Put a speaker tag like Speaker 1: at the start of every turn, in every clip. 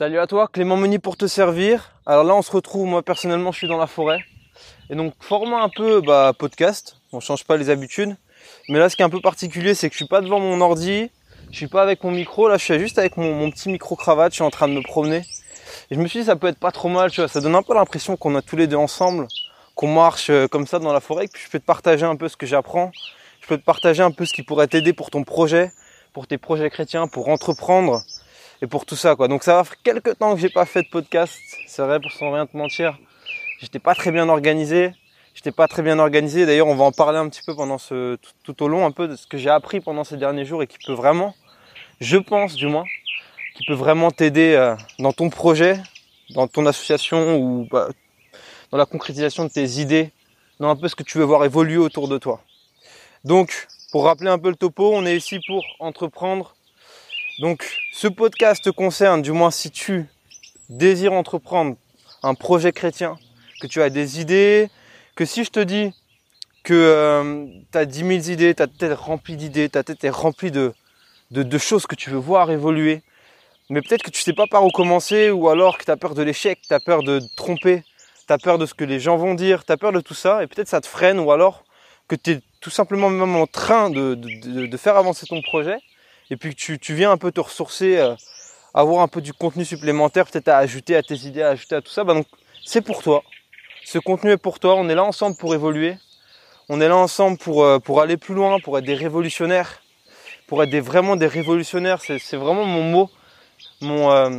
Speaker 1: Salut à toi, Clément Meunier pour te servir. Alors là, on se retrouve, moi personnellement, je suis dans la forêt. Et donc, format un peu bah, podcast. On change pas les habitudes. Mais là, ce qui est un peu particulier, c'est que je suis pas devant mon ordi. Je suis pas avec mon micro. Là, je suis juste avec mon, petit micro cravate. Je suis en train de me promener. Et je me suis dit, ça peut être pas trop mal, tu vois. Ça donne un peu l'impression qu'on a tous les deux ensemble, qu'on marche euh, comme ça dans la forêt. Et puis, je peux te partager un peu ce que j'apprends. Je peux te partager un peu ce qui pourrait t'aider pour ton projet, pour tes projets chrétiens, pour entreprendre et pour tout ça quoi. Donc ça va faire quelques temps que j'ai pas fait de podcast. C'est vrai pour sans rien te mentir. J'étais pas très bien organisé. J'étais pas très bien organisé. D'ailleurs, on va en parler un petit peu pendant ce tout, au long un peu de ce que j'ai appris pendant ces derniers jours et qui peut vraiment, je pense du moins, qui peut vraiment t'aider euh, dans ton projet, dans ton association ou bah, dans la concrétisation de tes idées, dans un peu ce que tu veux voir évoluer autour de toi. Donc, pour rappeler un peu le topo, on est ici pour entreprendre donc ce podcast te concerne, du moins si tu désires entreprendre un projet chrétien, que tu as des idées, que si je te dis que euh, tu as 10 000 idées, ta tête remplie d'idées, ta tête est remplie de, de, choses que tu veux voir évoluer, mais peut-être que tu sais pas par où commencer, ou alors que tu as peur de l'échec, tu as peur de te tromper, tu as peur de ce que les gens vont dire, tu as peur de tout ça, et peut-être ça te freine, ou alors que tu es tout simplement même en train de, de faire avancer ton projet, et puis que tu, viens un peu te ressourcer, euh, avoir un peu du contenu supplémentaire, peut-être à ajouter à tes idées, à ajouter à tout ça, bah donc c'est pour toi. Ce contenu est pour toi. On est là ensemble pour évoluer. On est là ensemble pour, euh, pour aller plus loin, pour être des révolutionnaires, pour être vraiment des révolutionnaires. C'est vraiment mon mot, mon euh,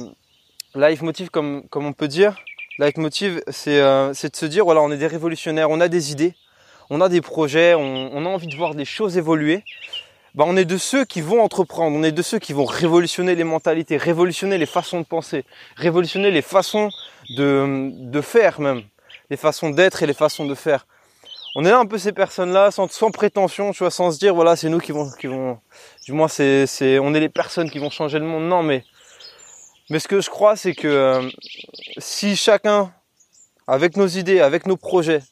Speaker 1: life motive comme, comme on peut dire. Life motive, c'est de se dire voilà, on est des révolutionnaires, on a des idées, on a des projets, on, on a envie de voir des choses évoluer. Bah, on est de ceux qui vont entreprendre, on est de ceux qui vont révolutionner les mentalités, révolutionner les façons de penser, révolutionner les façons de, de faire même, les façons d'être et les façons de faire. On est là un peu ces personnes-là, sans, sans prétention, tu vois, sans se dire voilà c'est nous qui vont, qui vont, du moins c'est, c'est, on est les personnes qui vont changer le monde. Non, mais, mais ce que je crois, c'est que euh, si chacun, avec nos idées, avec nos projets,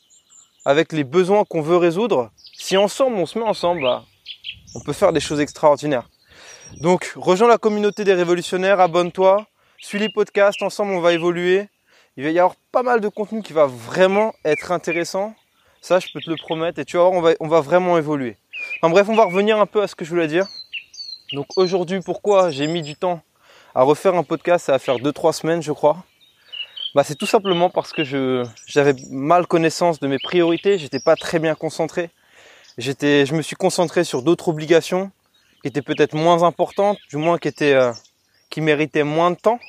Speaker 1: avec les besoins qu'on veut résoudre, si ensemble on se met ensemble, bah, on peut faire des choses extraordinaires. Donc, rejoins la communauté des révolutionnaires, abonne-toi, suis les podcasts, ensemble on va évoluer. Il va y avoir pas mal de contenu qui va vraiment être intéressant. Ça, je peux te le promettre. Et tu vas voir, on va, vraiment évoluer. En bref, on va revenir un peu à ce que je voulais dire. Donc aujourd'hui, pourquoi j'ai mis du temps à refaire un podcast? Ça va faire 2-3 semaines, je crois. Bah, c'est tout simplement parce que j'avais mal connaissance de mes priorités. J'étais pas très bien concentré j'étais, je me suis concentré sur d'autres obligations qui étaient peut-être moins importantes, du moins qui étaient, euh, qui méritaient moins de temps.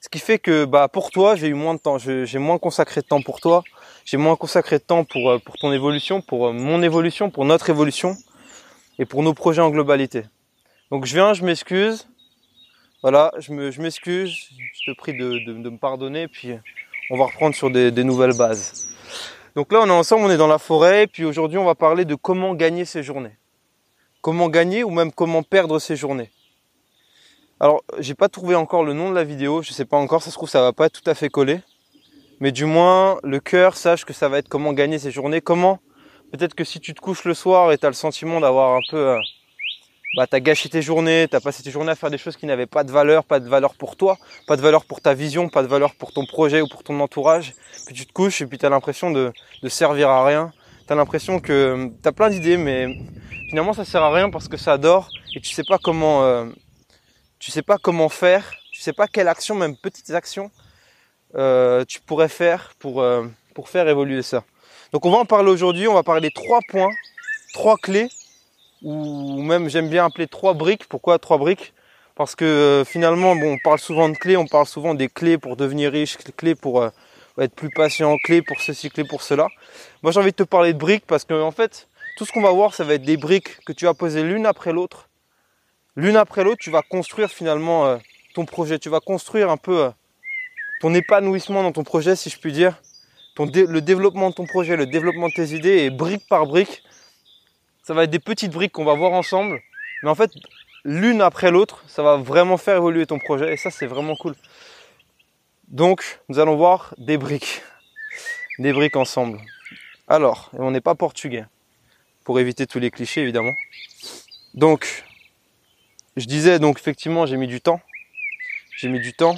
Speaker 1: Ce qui fait que, bah, pour toi, j'ai eu moins de temps. j'ai moins consacré de temps pour toi. J'ai moins consacré de temps pour, euh, pour ton évolution, pour euh, mon évolution, pour notre évolution et pour nos projets en globalité. Donc, je viens, je m'excuse. Voilà, je me, je m'excuse. Je te prie de, de, me pardonner. Puis, on va reprendre sur des nouvelles bases. Donc là, on est ensemble, on est dans la forêt, puis aujourd'hui, on va parler de comment gagner ses journées. Comment gagner ou même comment perdre ses journées. Alors, j'ai pas trouvé encore le nom de la vidéo, je sais pas encore, ça se trouve, ça va pas tout à fait collé. Mais du moins, le cœur sache que ça va être comment gagner ses journées. Comment Peut-être que si tu te couches le soir et tu as le sentiment d'avoir un peu euh, bah, tu gâché tes journées, tu as passé tes journées à faire des choses qui n'avaient pas de valeur, pas de valeur pour toi, pas de valeur pour ta vision, pas de valeur pour ton projet ou pour ton entourage. Puis tu te couches et puis tu as l'impression de, de servir à rien. Tu as l'impression que tu as plein d'idées, mais finalement ça sert à rien parce que ça dort et tu sais pas comment, euh, tu sais pas comment faire, tu sais pas quelle action, même petites actions, euh, tu pourrais faire pour, euh, pour faire évoluer ça. Donc on va en parler aujourd'hui, on va parler trois points, trois clés ou même j'aime bien appeler trois briques. Pourquoi trois briques? Parce que euh, finalement, bon, on parle souvent de clés, on parle souvent des clés pour devenir riche, clés pour euh, être plus patient, clés pour ceci, clés pour cela. Moi, j'ai envie de te parler de briques parce que en fait, tout ce qu'on va voir, ça va être des briques que tu vas poser l'une après l'autre. L'une après l'autre, tu vas construire finalement euh, ton projet. Tu vas construire un peu ton épanouissement dans ton projet, si je puis dire. Ton le développement de ton projet, le développement de tes idées, et brique par brique, ça va être des petites briques qu'on va voir ensemble. Mais en fait, l'une après l'autre, ça va vraiment faire évoluer ton projet. Et ça, c'est vraiment cool. Donc, nous allons voir des briques. Des briques ensemble. Alors, on n'est pas portugais. Pour éviter tous les clichés, évidemment. Donc, je disais, donc effectivement, j'ai mis du temps. J'ai mis du temps.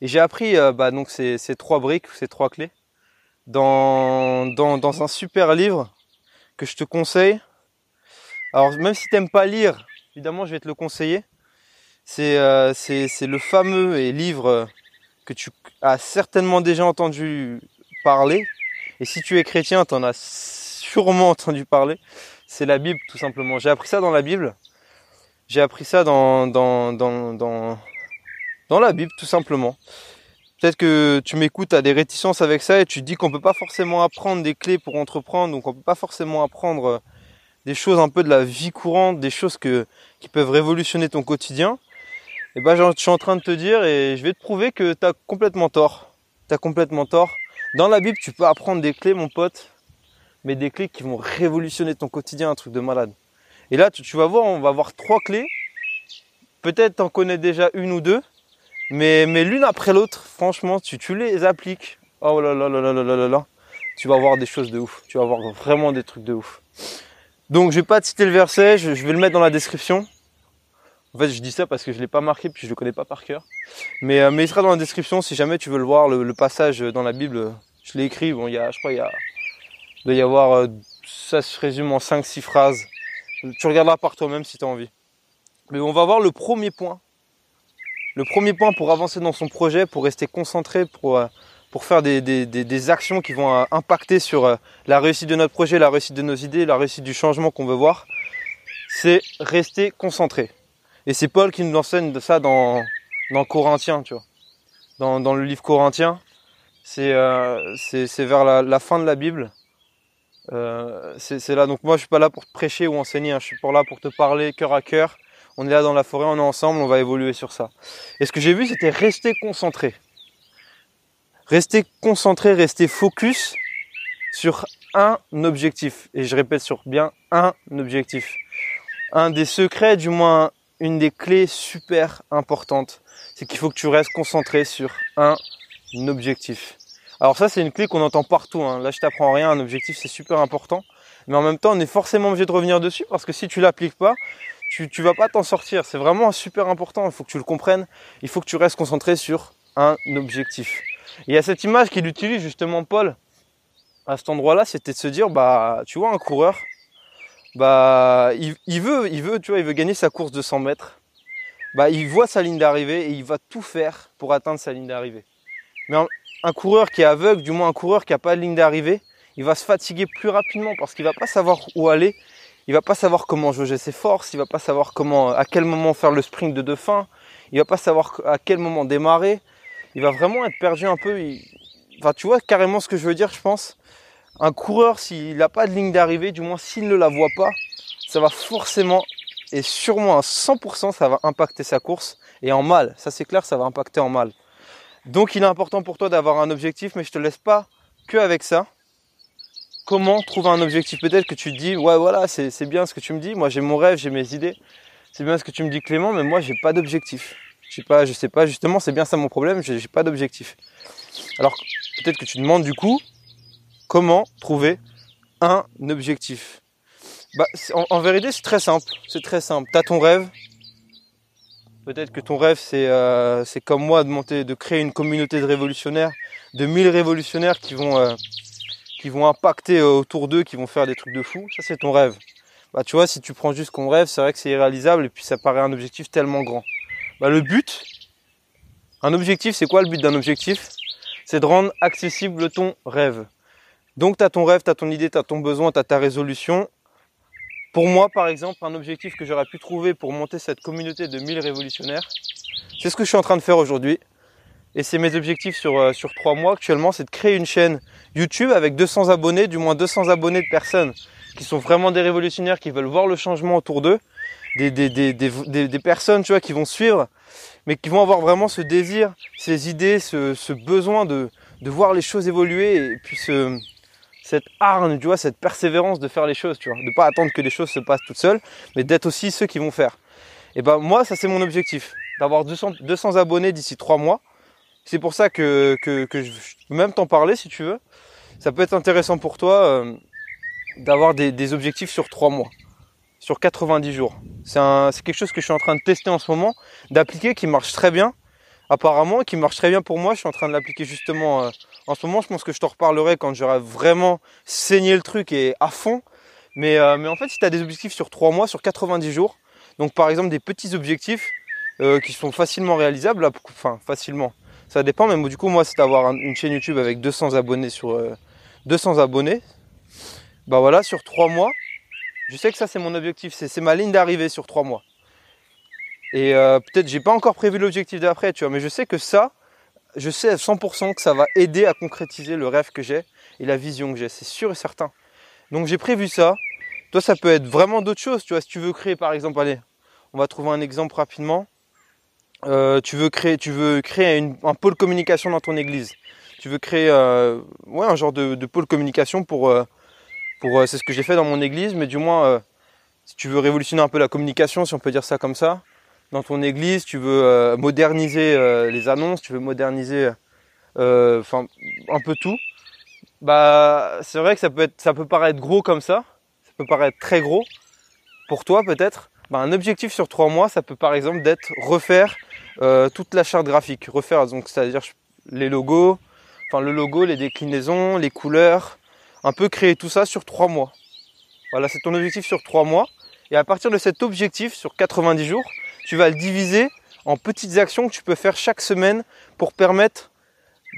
Speaker 1: Et j'ai appris euh, bah, donc ces, ces, trois briques, ces trois clés, dans, dans, dans, un super livre que je te conseille. Alors même si tu n'aimes pas lire, évidemment je vais te le conseiller. C'est euh, le fameux livre que tu as certainement déjà entendu parler. Et si tu es chrétien, tu en as sûrement entendu parler. C'est la Bible tout simplement. J'ai appris ça dans la Bible. J'ai appris ça dans la Bible tout simplement. Peut-être que tu m'écoutes, à des réticences avec ça et tu te dis qu'on peut pas forcément apprendre des clés pour entreprendre, donc on peut pas forcément apprendre euh, des choses un peu de la vie courante, des choses que, qui peuvent révolutionner ton quotidien. Et ben je suis en train de te dire et je vais te prouver que tu as complètement tort. Tu as complètement tort. Dans la Bible, tu peux apprendre des clés, mon pote, mais des clés qui vont révolutionner ton quotidien, un truc de malade. Et là, tu, tu vas voir, on va avoir trois clés. Peut-être t'en connais déjà une ou deux, mais, l'une après l'autre, franchement, tu, tu les appliques. Oh là là là là là là là Tu vas voir des choses de ouf. Tu vas voir vraiment des trucs de ouf. Donc, je vais pas te citer le verset, je, vais le mettre dans la description. En fait, je dis ça parce que je l'ai pas marqué puis je le connais pas par cœur. Mais, euh, mais il sera dans la description si jamais tu veux le voir, le, passage dans la Bible. Je l'ai écrit. Bon, il y a, je crois, il y a, il doit y avoir, euh, ça se résume en 5-6 phrases. Tu regarderas par toi-même si tu as envie. Mais on va voir le premier point le premier point pour avancer dans son projet, pour rester concentré, pour, euh, faire des, actions qui vont euh, impacter sur euh, la réussite de notre projet, la réussite de nos idées, la réussite du changement qu'on veut voir, c'est rester concentré. Et c'est Paul qui nous enseigne ça dans, dans Corinthiens, tu vois. Dans, le livre Corinthien, c'est vers la, fin de la Bible. C'est là, donc moi je suis pas là pour te prêcher ou enseigner, hein. je suis pour là pour te parler cœur à cœur, on est là dans la forêt, on est ensemble, on va évoluer sur ça. Et ce que j'ai vu, c'était rester concentré. Rester concentré, rester focus sur un objectif. Et je répète sur bien un objectif. Un des secrets, du moins une des clés super importantes, c'est qu'il faut que tu restes concentré sur un objectif. Alors ça, c'est une clé qu'on entend partout. Hein. Là, je t'apprends rien. Un objectif, c'est super important. Mais en même temps, on est forcément obligé de revenir dessus parce que si tu l'appliques pas, tu, tu vas pas t'en sortir. C'est vraiment super important. Il faut que tu le comprennes. Il faut que tu restes concentré sur un objectif. Il y a cette image qu'il utilise justement Paul à cet endroit-là, c'était de se dire, bah, tu vois, un coureur, bah, il, veut, il veut, tu vois, il veut gagner sa course de 100 mètres. Bah, il voit sa ligne d'arrivée et il va tout faire pour atteindre sa ligne d'arrivée. Mais un, un, coureur qui est aveugle, du moins un coureur qui n'a pas de ligne d'arrivée, il va se fatiguer plus rapidement parce qu'il va pas savoir où aller il va pas savoir comment jauger ses forces, il va pas savoir comment, à quel moment faire le sprint de deux fins, il va pas savoir à quel moment démarrer. Il va vraiment être perdu un peu. Enfin, tu vois carrément ce que je veux dire, je pense. Un coureur, s'il n'a pas de ligne d'arrivée, du moins s'il ne la voit pas, ça va forcément et sûrement à 100%, ça va impacter sa course et en mal. Ça c'est clair, ça va impacter en mal. Donc il est important pour toi d'avoir un objectif, mais je te laisse pas que avec ça comment trouver un objectif? Peut-être que tu te dis, ouais, voilà, c'est bien ce que tu me dis. Moi, j'ai mon rêve, j'ai mes idées. C'est bien ce que tu me dis, Clément, mais moi, j'ai pas d'objectif. Je sais pas, je sais pas. Justement, c'est bien ça mon problème. J'ai pas d'objectif. Alors, peut-être que tu demandes du coup, comment trouver un objectif? Bah, en, vérité, c'est très simple. C'est très simple. Tu as ton rêve. Peut-être que ton rêve, c'est euh, comme moi de monter, de créer une communauté de révolutionnaires, de 1000 révolutionnaires qui vont euh, qui vont impacter euh, autour d'eux, qui vont faire des trucs de fou, ça c'est ton rêve. Bah tu vois, si tu prends juste ton rêve, c'est vrai que c'est irréalisable et puis ça paraît un objectif tellement grand. Bah le but, un objectif, c'est quoi le but d'un objectif? C'est de rendre accessible ton rêve. Donc tu as ton rêve, tu as ton idée, tu as ton besoin, tu as ta résolution. Pour moi, par exemple, un objectif que j'aurais pu trouver pour monter cette communauté de 1000 révolutionnaires, c'est ce que je suis en train de faire aujourd'hui. Et c'est mes objectifs sur, euh, sur 3 mois actuellement, c'est de créer une chaîne YouTube avec 200 abonnés, du moins 200 abonnés de personnes qui sont vraiment des révolutionnaires, qui veulent voir le changement autour d'eux, des, des, des, des, personnes tu vois, qui vont suivre, mais qui vont avoir vraiment ce désir, ces idées, ce, ce besoin de, de voir les choses évoluer et puis ce, cette harne, tu vois, cette persévérance de faire les choses, tu vois, de pas attendre que les choses se passent toutes seules, mais d'être aussi ceux qui vont faire. Et ben moi, ça c'est mon objectif, d'avoir 200, 200 abonnés d'ici 3 mois. C'est pour ça que, que, je peux même t'en parler si tu veux. Ça peut être intéressant pour toi euh, d'avoir des, objectifs sur 3 mois, sur 90 jours. C'est quelque chose que je suis en train de tester en ce moment, d'appliquer, qui marche très bien. apparemment, qui marche très bien pour moi. Je suis en train de l'appliquer justement en ce moment. Je pense que je t'en reparlerai quand j'aurai vraiment saigné le truc et à fond. Mais, mais en fait, si tu as des objectifs sur 3 mois, sur 90 jours, donc par exemple des petits objectifs qui sont facilement réalisables, enfin facilement, ça dépend, mais du coup, moi, c'est d'avoir une chaîne YouTube avec 200 abonnés sur 200 abonnés. Bah voilà, sur 3 mois, je sais que ça, c'est mon objectif. C'est ma ligne d'arrivée sur 3 mois. Et euh, peut-être, j'ai pas encore prévu l'objectif d'après, tu vois, mais je sais que ça, je sais à 100% que ça va aider à concrétiser le rêve que j'ai et la vision que j'ai. C'est sûr et certain. Donc j'ai prévu ça. Toi, ça peut être vraiment d'autres choses, tu vois. Si tu veux créer, par exemple, allez, on va trouver un exemple rapidement. Euh, tu veux créer, tu veux créer un pôle communication dans ton église. Tu veux créer euh, ouais, un genre de, de pôle communication pour, pour c'est ce que j'ai fait dans mon église, mais du moins, si tu veux révolutionner un peu la communication, si on peut dire ça comme ça, dans ton église, tu veux euh, moderniser euh, les annonces, tu veux moderniser euh, enfin un peu tout, bah c'est vrai que ça peut être ça peut paraître gros comme ça, ça peut paraître très gros pour toi peut-être. Bah, un objectif sur trois mois, ça peut par exemple d'être refaire toute la charte graphique, refaire donc c'est-à-dire les logos, enfin le logo, les déclinaisons, les couleurs, un peu créer tout ça sur trois mois. Voilà, c'est ton objectif sur trois mois. Et à partir de cet objectif sur 90 jours, tu vas le diviser en petites actions que tu peux faire chaque semaine pour permettre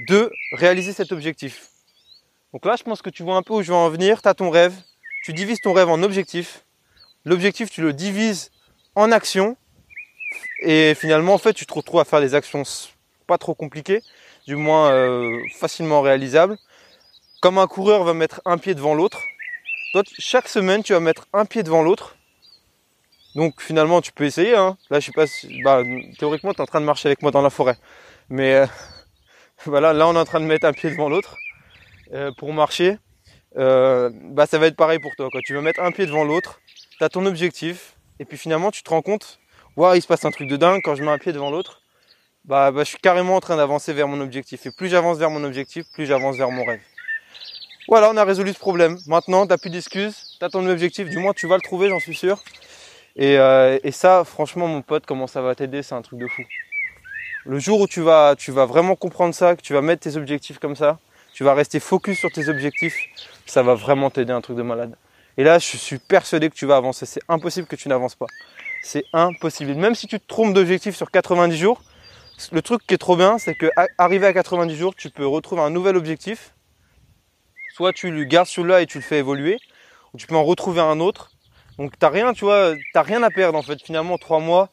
Speaker 1: de réaliser cet objectif. Donc là, je pense que tu vois un peu où je veux en venir. Tu as ton rêve, tu divises ton rêve en objectif. L'objectif, tu le divises en actions. Et finalement, en fait, tu te retrouves à faire des actions pas trop compliquées, du moins euh, facilement réalisables. Comme un coureur va mettre un pied devant l'autre, toi, chaque semaine, tu vas mettre un pied devant l'autre donc finalement, tu peux essayer. Hein. Là, je sais pas. bah, théoriquement, tu es en train de marcher avec moi dans la forêt. Mais euh, voilà, là, on est en train de mettre un pied devant l'autre euh, pour marcher. Bah, ça va être pareil pour toi. Tu vas mettre un pied devant l'autre, tu as ton objectif. Et puis finalement, tu te rends compte, waouh, il se passe un truc de dingue quand je mets un pied devant l'autre. Bah, bah, je suis carrément en train d'avancer vers mon objectif. Et plus j'avance vers mon objectif, plus j'avance vers mon rêve. Voilà, on a résolu ce problème. Maintenant, tu n'as plus d'excuses, tu as ton objectif, du moins tu vas le trouver, j'en suis sûr. Euh, et, ça, franchement, mon pote, comment ça va t'aider, c'est un truc de fou. Le jour où tu vas, tu vas vraiment comprendre ça, que tu vas mettre tes objectifs comme ça, tu vas rester focus sur tes objectifs, ça va vraiment t'aider, un truc de malade. Et là, je suis persuadé que tu vas avancer. C'est impossible que tu n'avances pas. C'est impossible. Même si tu te trompes d'objectif sur 90 jours, le truc qui est trop bien, c'est que arrivé à 90 jours, tu peux retrouver un nouvel objectif. Soit tu le gardes celui-là et tu le fais évoluer, ou tu peux en retrouver un autre donc t'as rien, tu vois, t'as rien à perdre en fait. Finalement, trois mois,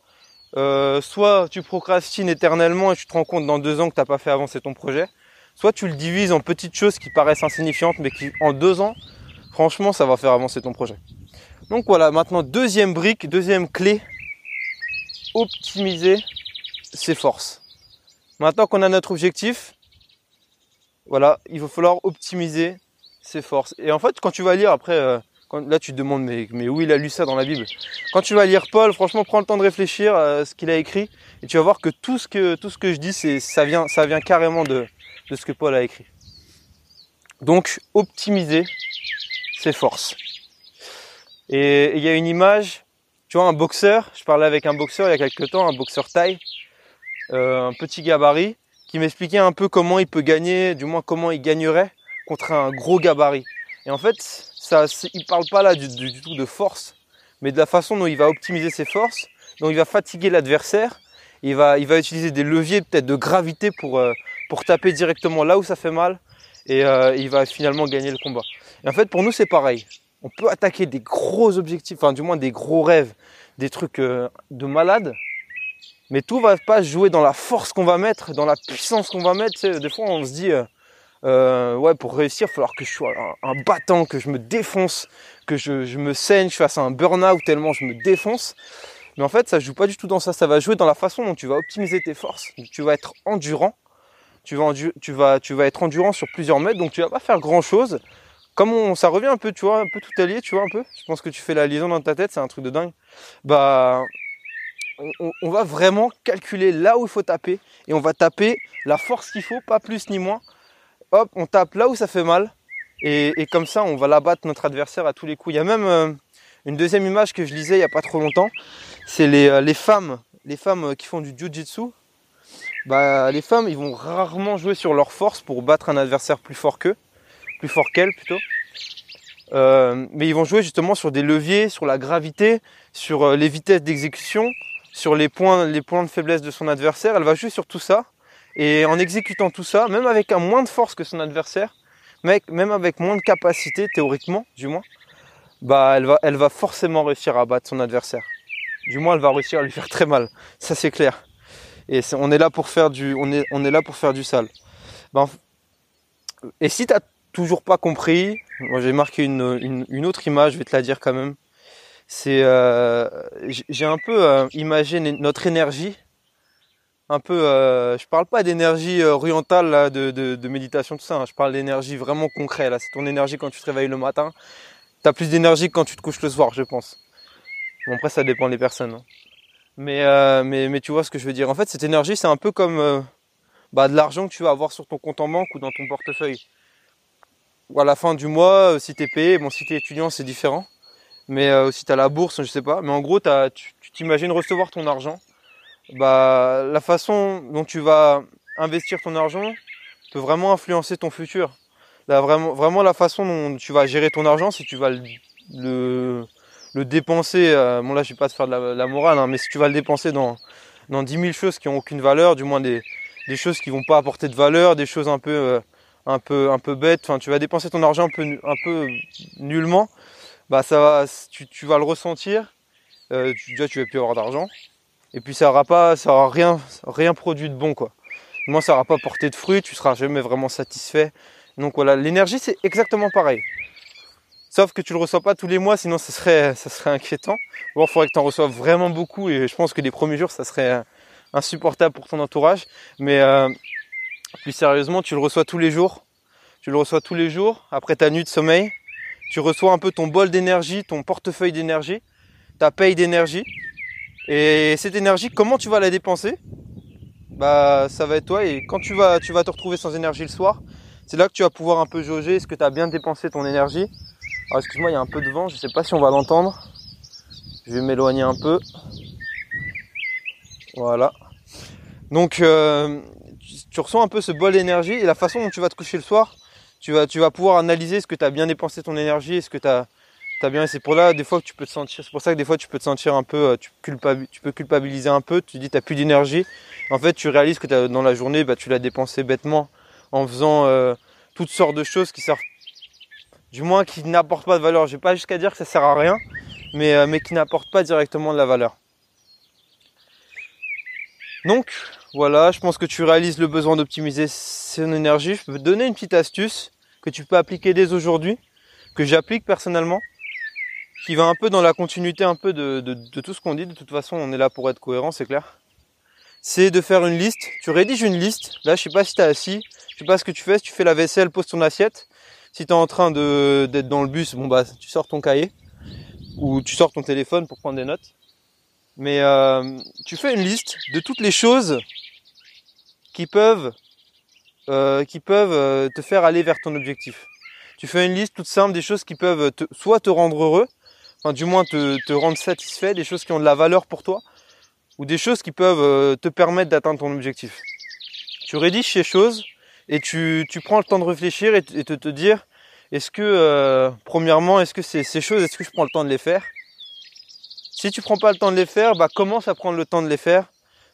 Speaker 1: euh, soit tu procrastines éternellement et tu te rends compte dans deux ans que t'as pas fait avancer ton projet, soit tu le divises en petites choses qui paraissent insignifiantes, mais qui en deux ans, franchement, ça va faire avancer ton projet. Donc voilà, maintenant deuxième brique, deuxième clé, optimiser ses forces. Maintenant qu'on a notre objectif, voilà, il va falloir optimiser ses forces. Et en fait, quand tu vas lire après euh, là, tu te demandes, mais, où il a lu ça dans la Bible? Quand tu vas lire Paul, franchement, prends le temps de réfléchir à ce qu'il a écrit et tu vas voir que tout ce que, tout ce que je dis, ça, vient, ça vient carrément de, de ce que Paul a écrit. Donc, optimiser ses forces. Et il y a une image, tu vois, un boxeur, je parlais avec un boxeur il y a quelques temps, un boxeur taille, euh, un petit gabarit, qui m'expliquait un peu comment il peut gagner, du moins comment il gagnerait contre un gros gabarit. Et en fait, ça, il parle pas là du, tout de force, mais de la façon dont il va optimiser ses forces, dont il va fatiguer l'adversaire. Il va, il va utiliser des leviers peut-être de gravité pour, euh, taper directement là où ça fait mal et euh, il va finalement gagner le combat. Et en fait, pour nous, c'est pareil. On peut attaquer des gros objectifs, enfin du moins des gros rêves, des trucs euh, de malade, mais tout va pas jouer dans la force qu'on va mettre, dans la puissance qu'on va mettre. des fois, on se dit, euh, ouais, pour réussir, il va falloir que je sois un, battant, que je me défonce, que je, me saigne, je fasse un burn-out tellement je me défonce. Mais en fait, ça joue pas du tout dans ça. Ça va jouer dans la façon dont tu vas optimiser tes forces. Tu vas être endurant. Tu vas être endurant sur plusieurs mètres. Donc tu vas pas faire grand chose. Comme ça revient un peu, tu vois, un peu tout allié, tu vois, un peu. Je pense que tu fais la liaison dans ta tête, c'est un truc de dingue. Bah, on, va vraiment calculer là où il faut taper. Et on va taper la force qu'il faut, pas plus ni moins hop, on tape là où ça fait mal. Et, comme ça, on va l'abattre notre adversaire à tous les coups. Il y a même euh, une deuxième image que je lisais il n'y a pas trop longtemps. C'est les, euh, femmes, les femmes qui font du jiu-jitsu. bah, les femmes, ils vont rarement jouer sur leur force pour battre un adversaire plus fort qu'eux, plus fort qu'elles plutôt. Euh, mais ils vont jouer justement sur des leviers, sur la gravité, sur euh, les vitesses d'exécution, sur les points, les points de faiblesse de son adversaire. Elle va jouer sur tout ça. Et en exécutant tout ça, même avec un moins de force que son adversaire, même avec moins de capacité, théoriquement, du moins, bah, elle va, elle va forcément réussir à battre son adversaire. Du moins, elle va réussir à lui faire très mal. Ça, c'est clair. Et on est là pour faire du, on est, on est là pour faire du sale. Ben, et si t'as toujours pas compris, moi j'ai marqué une, une, autre image, je vais te la dire quand même. C'est, euh, j'ai un peu euh, imagé notre énergie, un peu. Euh, je parle pas d'énergie euh, orientale là, de, de, méditation tout ça. Hein. je parle d'énergie vraiment concrète. Là, c'est ton énergie quand tu te réveilles le matin. T'as plus d'énergie que quand tu te couches le soir, je pense. Bon après ça dépend des personnes. Hein. Mais, euh, mais, mais tu vois ce que je veux dire. En fait, cette énergie, c'est un peu comme euh, bah, de l'argent que tu vas avoir sur ton compte en banque ou dans ton portefeuille. Ou à la fin du mois, euh, si tu es payé, bon, si tu es étudiant, c'est différent. Mais euh, si tu as la bourse, je sais pas. Mais en gros, tu t'imagines recevoir ton argent. Bah, la façon dont tu vas investir ton argent peut vraiment influencer ton futur. Là, vraiment, vraiment la façon dont tu vas gérer ton argent, si tu vas le, le dépenser, euh, bon là je vais pas te faire de la, morale, hein, mais si tu vas le dépenser dans, dans 10 000 choses qui ont aucune valeur, du moins des, des choses qui vont pas apporter de valeur, des choses un peu, euh, un peu, un peu bêtes, enfin tu vas dépenser ton argent un peu, un peu nullement, bah ça va, tu, vas le ressentir, euh, tu, déjà tu vas plus avoir d'argent, et puis ça aura pas, ça aura rien, rien produit de bon quoi. Moi ça aura pas porté de fruits, tu seras jamais vraiment satisfait. Donc voilà, l'énergie c'est exactement pareil. Sauf que tu le reçois pas tous les mois, sinon ça serait, ça serait inquiétant. Ou alors il faudrait que tu en reçoives vraiment beaucoup et je pense que les premiers jours, ça serait insupportable pour ton entourage. Mais euh, plus sérieusement, tu le reçois tous les jours? Tu le reçois tous les jours après ta nuit de sommeil? Tu reçois un peu ton bol d'énergie, ton portefeuille d'énergie, ta paye d'énergie? Et cette énergie, comment tu vas la dépenser? Bah, ça va être toi. Et quand tu vas, tu vas te retrouver sans énergie le soir, c'est là que tu vas pouvoir un peu jauger est-ce que tu as bien dépensé ton énergie alors excuse-moi, il y a un peu de vent, je sais pas si on va l'entendre. Je vais m'éloigner un peu. Voilà. Donc euh, tu, ressens un peu ce bol d'énergie et la façon dont tu vas te coucher le soir, tu vas, tu vas pouvoir analyser ce que tu as bien dépensé ton énergie, ce que tu as, as, bien. C'est pour là, des fois que tu peux te sentir. C'est pour ça que des fois tu peux te sentir un peu, euh, tu, tu peux culpabiliser un peu. Tu dis t'as plus d'énergie. En fait, tu réalises que dans la journée, bah, tu l'as dépensé bêtement en faisant euh, toutes sortes de choses qui servent du moins qui n'apporte pas de valeur. Je vais pas jusqu'à dire que ça sert à rien, mais, euh, mais qui n'apporte pas directement de la valeur. Donc voilà, je pense que tu réalises le besoin d'optimiser son énergie. Je peux te donner une petite astuce que tu peux appliquer dès aujourd'hui, que j'applique personnellement, qui va un peu dans la continuité un peu de, tout ce qu'on dit. De toute façon, on est là pour être cohérent, c'est clair. C'est de faire une liste. Tu rédiges une liste. Là, je sais pas si tu es assis, je sais pas ce que tu fais. Si tu fais la vaisselle, pose ton assiette. Si tu es en train d'être dans le bus, bon bah tu sors ton cahier ou tu sors ton téléphone pour prendre des notes. Mais euh, tu fais une liste de toutes les choses qui peuvent euh, qui peuvent euh, te faire aller vers ton objectif. Tu fais une liste toute simple des choses qui peuvent soit te rendre heureux, enfin du moins te, te rendre satisfait, des choses qui ont de la valeur pour toi, ou des choses qui peuvent te permettre d'atteindre ton objectif. Tu rédiges ces choses et tu, tu prends le temps de réfléchir et, de te, dire est-ce que euh, premièrement est-ce que ces, ces choses est-ce que je prends le temps de les faire? Si tu prends pas le temps de les faire bah commence à prendre le temps de les faire?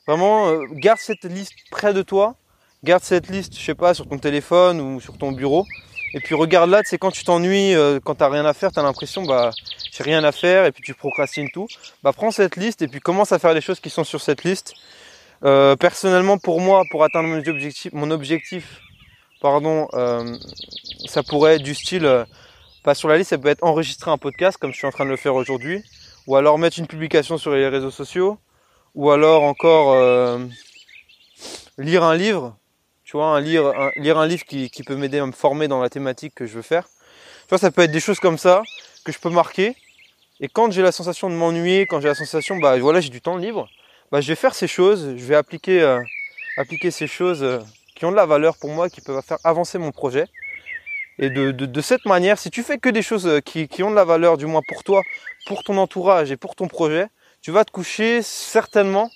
Speaker 1: Vraiment euh, garde cette liste près de toi. Garde cette liste je sais pas sur ton téléphone ou sur ton bureau. Et puis regarde là c'est quand tu t'ennuies euh, quand t'as rien à faire t'as l'impression bah j'ai rien à faire et puis tu procrastines tout. Bah prends cette liste et puis commence à faire les choses qui sont sur cette liste. Euh, personnellement, pour moi, pour atteindre mon objectif, mon objectif pardon, euh, ça pourrait être du style, euh, pas sur la liste, ça peut être enregistrer un podcast comme je suis en train de le faire aujourd'hui, ou alors mettre une publication sur les réseaux sociaux, ou alors encore lire un livre, tu vois, un lire, un, lire un livre qui, qui peut m'aider à me former dans la thématique que je veux faire. Tu vois, ça peut être des choses comme ça que je peux marquer. Et quand j'ai la sensation de m'ennuyer, quand j'ai la sensation, bah voilà, j'ai du temps libre, bah, je vais faire ces choses, je vais appliquer, euh, appliquer ces choses euh, qui ont de la valeur pour moi, qui peuvent faire avancer mon projet. Et de, de, de cette manière, si tu fais que des choses euh, qui, qui, ont de la valeur, du moins pour toi, pour ton entourage et pour ton projet, tu vas te coucher certainement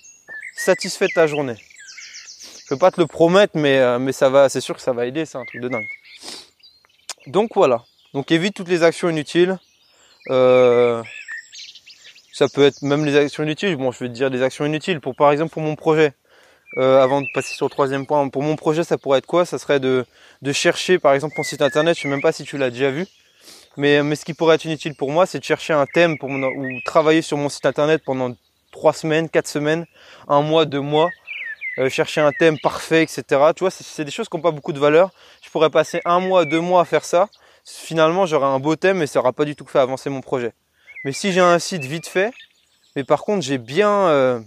Speaker 1: satisfait de ta journée. Je peux pas te le promettre, mais, euh, mais ça va, c'est sûr que ça va aider, c'est un truc de dingue. Donc voilà. Donc évite toutes les actions inutiles. Euh, ça peut être même les actions inutiles. Bon, je vais te dire des actions inutiles. Pour par exemple pour mon projet. Euh, avant de passer sur le troisième point, pour mon projet, ça pourrait être quoi? Ça serait de, de chercher, par exemple, mon site internet. Je sais même pas si tu l'as déjà vu. Mais, mais ce qui pourrait être inutile pour moi, c'est de chercher un thème pour mon, ou travailler sur mon site internet pendant trois semaines, quatre semaines, un mois, deux mois, euh, chercher un thème parfait, etc. Tu vois, c'est des choses qui n'ont pas beaucoup de valeur. Je pourrais passer un mois, deux mois à faire ça. Finalement, j'aurai un beau thème et ça n'aura pas du tout fait avancer mon projet. Mais si j'ai un site vite fait, mais par contre j'ai bien, euh,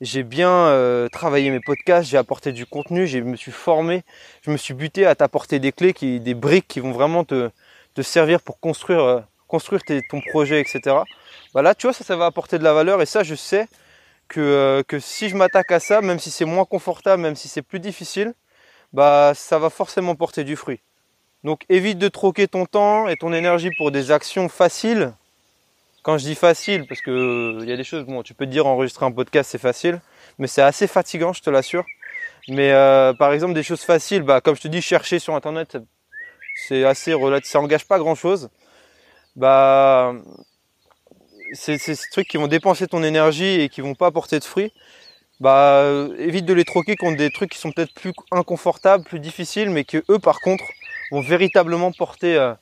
Speaker 1: j'ai bien euh, travaillé mes podcasts, j'ai apporté du contenu, je me suis formé, je me suis buté à t'apporter des clés, qui, des briques qui vont vraiment te, te servir pour construire, euh, construire ton projet, etc. Bah là, tu vois, ça, ça va apporter de la valeur et ça, je sais que, que si je m'attaque à ça, même si c'est moins confortable, même si c'est plus difficile, bah ça va forcément porter du fruit. Donc évite de troquer ton temps et ton énergie pour des actions faciles quand je dis facile, parce que il y a des choses, bon, tu peux te dire enregistrer un podcast c'est facile, mais c'est assez fatigant, je te l'assure. Mais euh, par exemple des choses faciles, bah comme je te dis, chercher sur internet, c'est assez relatif, ça engage pas grand chose. Bah c'est ces trucs qui vont dépenser ton énergie et qui vont pas apporter de fruits. Bah évite de les troquer contre des trucs qui sont peut-être plus inconfortables, plus difficiles, mais que eux par contre vont véritablement porter euh,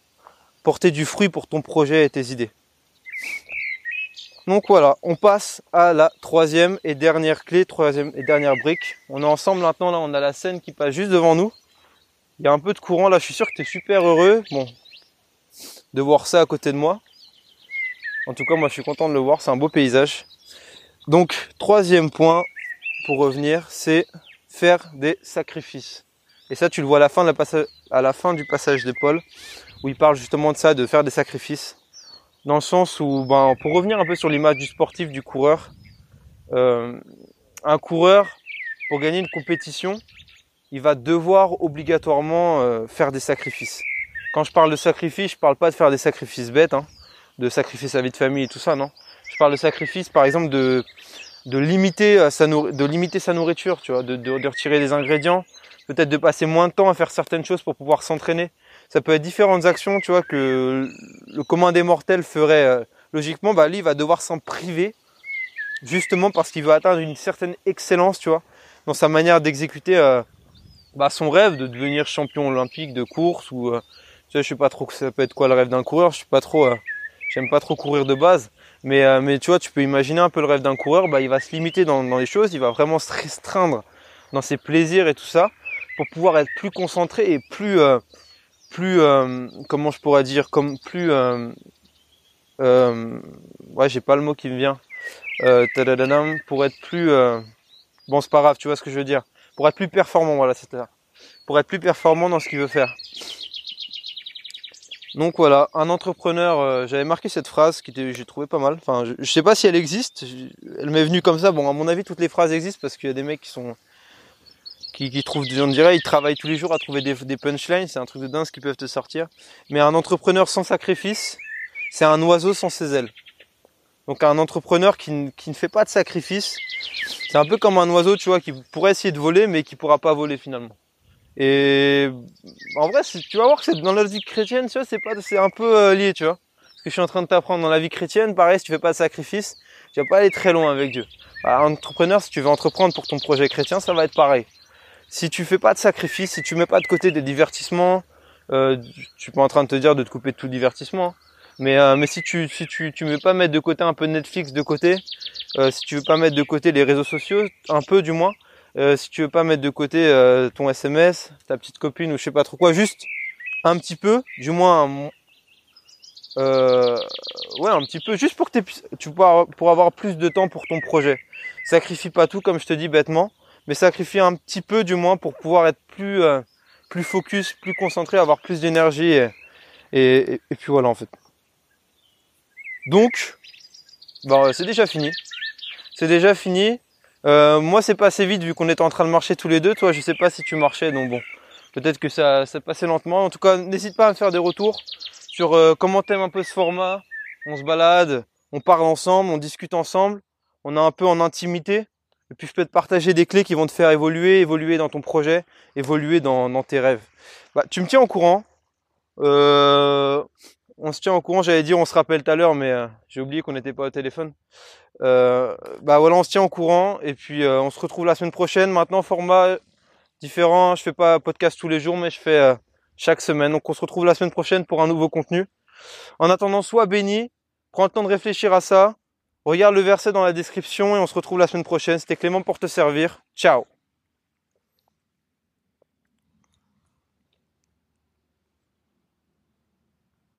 Speaker 1: porter du fruit pour ton projet et tes idées. Donc voilà, on passe à la troisième et dernière clé, troisième et dernière brique. On est ensemble maintenant, là on a la scène qui passe juste devant nous. Il y a un peu de courant là, je suis sûr que tu es super heureux bon, de voir ça à côté de moi. En tout cas, moi je suis content de le voir, c'est un beau paysage. Donc, troisième point pour revenir, c'est faire des sacrifices. Et ça, tu le vois à la fin, du passage de Paul, où il parle justement de ça, de faire des sacrifices dans le sens où, ben, pour revenir un peu sur l'image du sportif, du coureur, euh, un coureur, pour gagner une compétition, il va devoir obligatoirement euh, faire des sacrifices. Quand je parle de sacrifice, je parle pas de faire des sacrifices bêtes, hein, de sacrifier sa vie de famille et tout ça, non. Je parle de sacrifice, par exemple, de, de, limiter, euh, sa de limiter sa nourriture, tu vois, de, de, retirer des ingrédients, peut-être de passer moins de temps à faire certaines choses pour pouvoir s'entraîner ça peut être différentes actions, tu vois, que le commun des mortels ferait euh, logiquement, bah lui il va devoir s'en priver, justement parce qu'il veut atteindre une certaine excellence, tu vois, dans sa manière d'exécuter bah, son rêve de devenir champion olympique de course ou euh, tu sais, je sais pas trop ça peut être quoi le rêve d'un coureur, je suis pas trop, j'aime pas trop courir de base, mais mais tu vois, tu peux imaginer un peu le rêve d'un coureur, bah il va se limiter dans, dans les choses, il va vraiment se restreindre dans ses plaisirs et tout ça pour pouvoir être plus concentré et plus plus, euh, comment je pourrais dire, comme plus, euh, euh, ouais, j'ai pas le mot qui me vient, euh, pour être plus, euh, bon c'est pas grave, tu vois ce que je veux dire, pour être plus performant, voilà, c'est pour être plus performant dans ce qu'il veut faire. Donc voilà, un entrepreneur, j'avais marqué cette phrase qui j'ai trouvé pas mal. Enfin, je, je, sais pas si elle existe. Elle m'est venue comme ça. Bon, à mon avis, toutes les phrases existent parce qu'il y a des mecs qui sont qui, trouvent, on dirait, ils travaillent tous les jours à trouver des, des punchlines, c'est un truc de dingue qui peuvent te sortir. Mais un entrepreneur sans sacrifice, c'est un oiseau sans ses ailes. Donc un entrepreneur qui, qui ne fait pas de sacrifice, c'est un peu comme un oiseau, tu vois, qui pourrait essayer de voler, mais qui pourra pas voler finalement. Et en vrai, tu vas voir que dans la vie chrétienne, tu vois, c'est pas, c'est un peu euh, lié, tu vois. Ce que je suis en train de t'apprendre dans la vie chrétienne, pareil, si tu fais pas de sacrifice, tu vas pas aller très loin avec Dieu. Bah, un entrepreneur, si tu veux entreprendre pour ton projet chrétien, ça va être pareil si tu fais pas de sacrifice, si tu mets pas de côté des divertissements, euh, je suis pas en train de te dire de te couper de tout divertissement, mais euh, mais si tu si tu tu veux pas mettre de côté un peu Netflix de côté, euh, si tu veux pas mettre de côté les réseaux sociaux, un peu du moins, euh, si tu veux pas mettre de côté euh, ton SMS, ta petite copine ou je sais pas trop quoi, juste un petit peu, du moins euh, ouais un petit peu, juste pour que tu pour, pour avoir plus de temps pour ton projet. Sacrifie pas tout comme je te dis bêtement mais sacrifier un petit peu du moins pour pouvoir être plus euh, plus focus, plus concentré, avoir plus d'énergie et, et, et, puis voilà en fait. Donc, bon, c'est déjà fini. C'est déjà fini. Euh, moi, c'est passé vite vu qu'on était en train de marcher tous les deux. Toi, je sais pas si tu marchais, donc bon, peut-être que ça, ça passait lentement. En tout cas, n'hésite pas à me faire des retours sur euh, comment t'aimes un peu ce format. On se balade, on parle ensemble, on discute ensemble, on est un peu en intimité et puis je peux te partager des clés qui vont te faire évoluer, évoluer dans ton projet, évoluer dans, tes rêves. Bah, tu me tiens au courant. Euh, on se tient au courant, j'allais dire on se rappelle tout à l'heure, mais euh, j'ai oublié qu'on n'était pas au téléphone. Euh, bah voilà, on se tient au courant et puis euh, on se retrouve la semaine prochaine. Maintenant, format différent, je fais pas podcast tous les jours, mais je fais chaque semaine. Donc on se retrouve la semaine prochaine pour un nouveau contenu. En attendant, sois béni, prends le temps de réfléchir à ça, regarde le verset dans la description et on se retrouve la semaine prochaine. C'était Clément pour te servir. Ciao